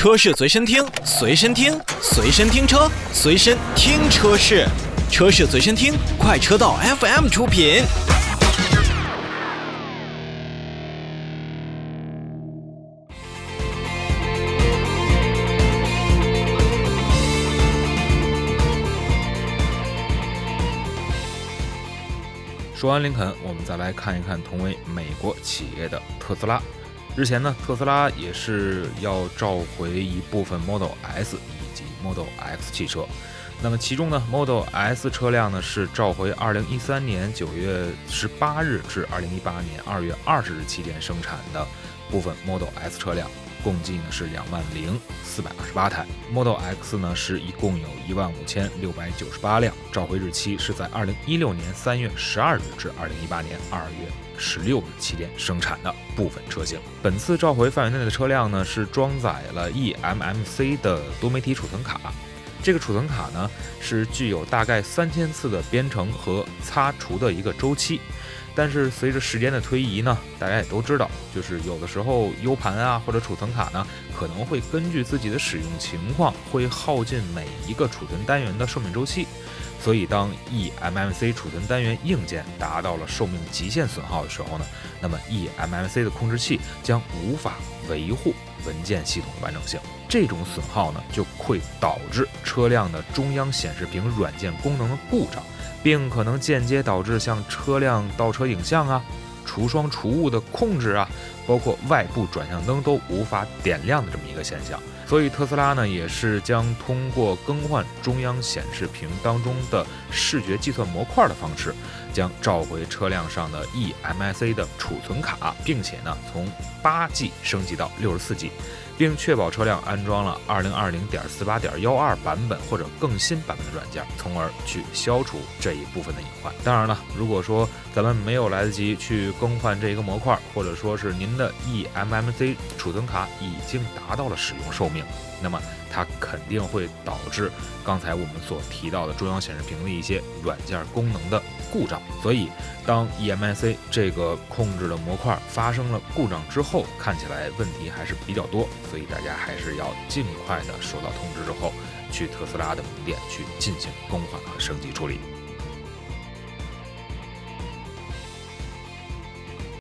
车市随身听，随身听，随身听车，随身听车市，车市随身听，快车道 FM 出品。说完林肯，我们再来看一看同为美国企业的特斯拉。日前呢，特斯拉也是要召回一部分 Model S 以及 Model X 汽车。那么其中呢，Model S 车辆呢是召回2013年9月18日至2018年2月20日期间生产的部分 Model S 车辆。共计呢是两万零四百二十八台，Model X 呢是一共有一万五千六百九十八辆，召回日期是在二零一六年三月十二日至二零一八年二月十六日期间生产的部分车型。本次召回范围内的车辆呢是装载了 eMMC 的多媒体储存卡，这个储存卡呢是具有大概三千次的编程和擦除的一个周期。但是随着时间的推移呢，大家也都知道，就是有的时候 U 盘啊或者储存卡呢，可能会根据自己的使用情况，会耗尽每一个储存单元的寿命周期。所以当 eMMC 储存单元硬件达到了寿命极限损耗的时候呢，那么 eMMC 的控制器将无法维护文件系统的完整性。这种损耗呢，就会导致车辆的中央显示屏软件功能的故障。并可能间接导致像车辆倒车影像啊、除霜除雾的控制啊，包括外部转向灯都无法点亮的这么一个现象。所以特斯拉呢，也是将通过更换中央显示屏当中的视觉计算模块的方式，将召回车辆上的 eMMC 的储存卡，并且呢，从八 G 升级到六十四 G。并确保车辆安装了二零二零点四八点幺二版本或者更新版本的软件，从而去消除这一部分的隐患。当然了，如果说咱们没有来得及去更换这一个模块，或者说是您的 eMMC 储存卡已经达到了使用寿命，那么它肯定会导致刚才我们所提到的中央显示屏的一些软件功能的故障。所以，当 E M I C 这个控制的模块发生了故障之后，看起来问题还是比较多。所以大家还是要尽快的收到通知之后，去特斯拉的门店去进行更换和升级处理。